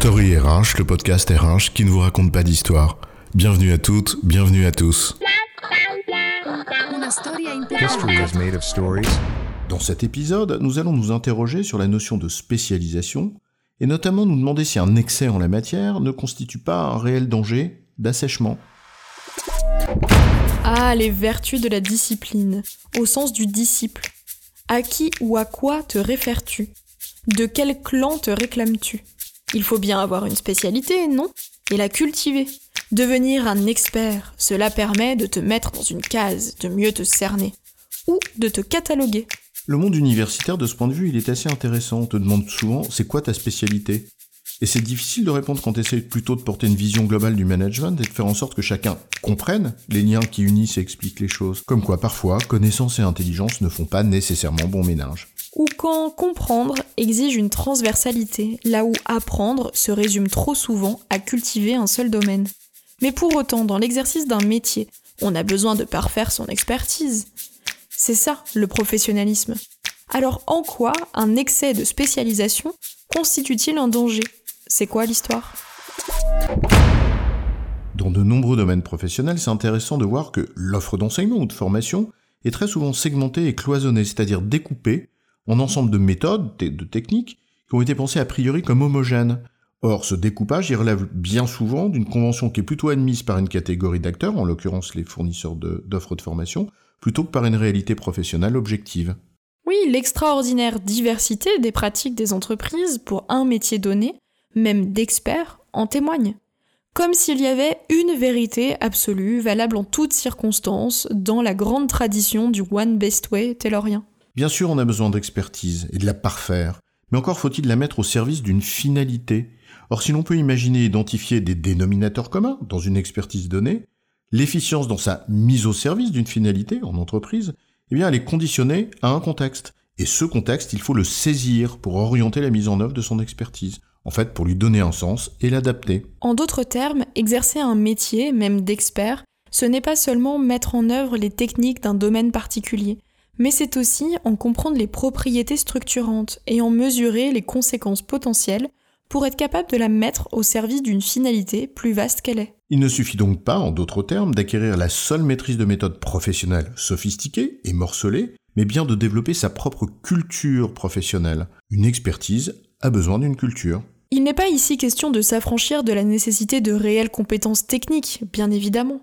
Story RH, le podcast RH qui ne vous raconte pas d'histoire. Bienvenue à toutes, bienvenue à tous. Dans cet épisode, nous allons nous interroger sur la notion de spécialisation et notamment nous demander si un excès en la matière ne constitue pas un réel danger d'assèchement. Ah, les vertus de la discipline, au sens du disciple. À qui ou à quoi te réfères-tu? De quel clan te réclames-tu? Il faut bien avoir une spécialité, non? Et la cultiver. Devenir un expert, cela permet de te mettre dans une case, de mieux te cerner, ou de te cataloguer. Le monde universitaire, de ce point de vue, il est assez intéressant. On te demande souvent, c'est quoi ta spécialité? Et c'est difficile de répondre quand tu essaies plutôt de porter une vision globale du management et de faire en sorte que chacun comprenne les liens qui unissent et expliquent les choses. Comme quoi, parfois, connaissance et intelligence ne font pas nécessairement bon ménage. Ou quand comprendre exige une transversalité, là où apprendre se résume trop souvent à cultiver un seul domaine. Mais pour autant, dans l'exercice d'un métier, on a besoin de parfaire son expertise. C'est ça, le professionnalisme. Alors en quoi un excès de spécialisation constitue-t-il un danger? C'est quoi l'histoire? Dans de nombreux domaines professionnels, c'est intéressant de voir que l'offre d'enseignement ou de formation est très souvent segmentée et cloisonnée, c'est-à-dire découpée en ensemble de méthodes, et de techniques, qui ont été pensées a priori comme homogènes. Or, ce découpage y relève bien souvent d'une convention qui est plutôt admise par une catégorie d'acteurs, en l'occurrence les fournisseurs d'offres de, formation, plutôt que par une réalité professionnelle objective. Oui, l'extraordinaire diversité des pratiques des entreprises pour un métier donné, même d'experts, en témoigne. Comme s'il y avait une vérité absolue, valable en toutes circonstances, dans la grande tradition du One Best Way taylorien. Bien sûr, on a besoin d'expertise et de la parfaire, mais encore faut-il la mettre au service d'une finalité. Or, si l'on peut imaginer identifier des dénominateurs communs dans une expertise donnée, l'efficience dans sa mise au service d'une finalité en entreprise, eh bien, elle est conditionnée à un contexte. Et ce contexte, il faut le saisir pour orienter la mise en œuvre de son expertise. En fait, pour lui donner un sens et l'adapter. En d'autres termes, exercer un métier, même d'expert, ce n'est pas seulement mettre en œuvre les techniques d'un domaine particulier, mais c'est aussi en comprendre les propriétés structurantes et en mesurer les conséquences potentielles pour être capable de la mettre au service d'une finalité plus vaste qu'elle est. Il ne suffit donc pas, en d'autres termes, d'acquérir la seule maîtrise de méthodes professionnelles sophistiquées et morcelées, mais bien de développer sa propre culture professionnelle. Une expertise a besoin d'une culture. Il n'est pas ici question de s'affranchir de la nécessité de réelles compétences techniques, bien évidemment,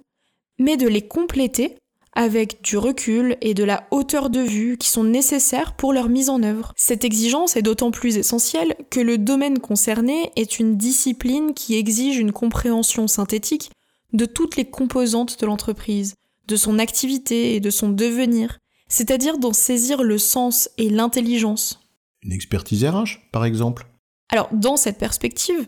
mais de les compléter avec du recul et de la hauteur de vue qui sont nécessaires pour leur mise en œuvre. Cette exigence est d'autant plus essentielle que le domaine concerné est une discipline qui exige une compréhension synthétique de toutes les composantes de l'entreprise, de son activité et de son devenir, c'est-à-dire d'en saisir le sens et l'intelligence. Une expertise RH, par exemple? Alors, dans cette perspective,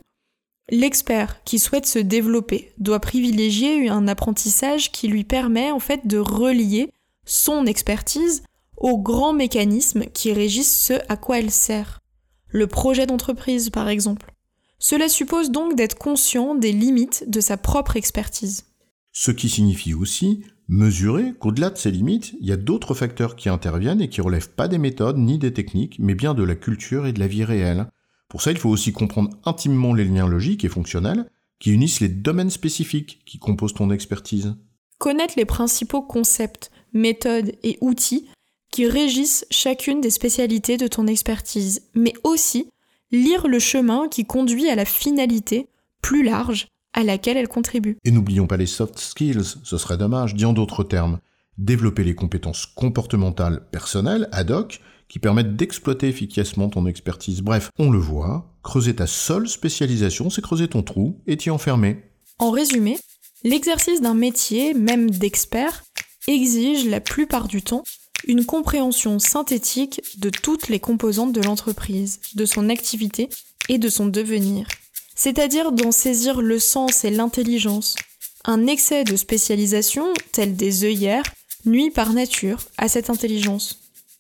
l'expert qui souhaite se développer doit privilégier un apprentissage qui lui permet en fait de relier son expertise aux grands mécanismes qui régissent ce à quoi elle sert. Le projet d'entreprise, par exemple. Cela suppose donc d'être conscient des limites de sa propre expertise. Ce qui signifie aussi mesurer qu'au-delà de ces limites, il y a d'autres facteurs qui interviennent et qui relèvent pas des méthodes ni des techniques, mais bien de la culture et de la vie réelle. Pour ça, il faut aussi comprendre intimement les liens logiques et fonctionnels qui unissent les domaines spécifiques qui composent ton expertise. Connaître les principaux concepts, méthodes et outils qui régissent chacune des spécialités de ton expertise, mais aussi lire le chemin qui conduit à la finalité plus large à laquelle elle contribue. Et n'oublions pas les soft skills, ce serait dommage, dit en d'autres termes, développer les compétences comportementales personnelles ad hoc qui permettent d'exploiter efficacement ton expertise. Bref, on le voit, creuser ta seule spécialisation, c'est creuser ton trou et t'y enfermer. En résumé, l'exercice d'un métier, même d'expert, exige la plupart du temps une compréhension synthétique de toutes les composantes de l'entreprise, de son activité et de son devenir, c'est-à-dire d'en saisir le sens et l'intelligence. Un excès de spécialisation, tel des œillères, nuit par nature à cette intelligence.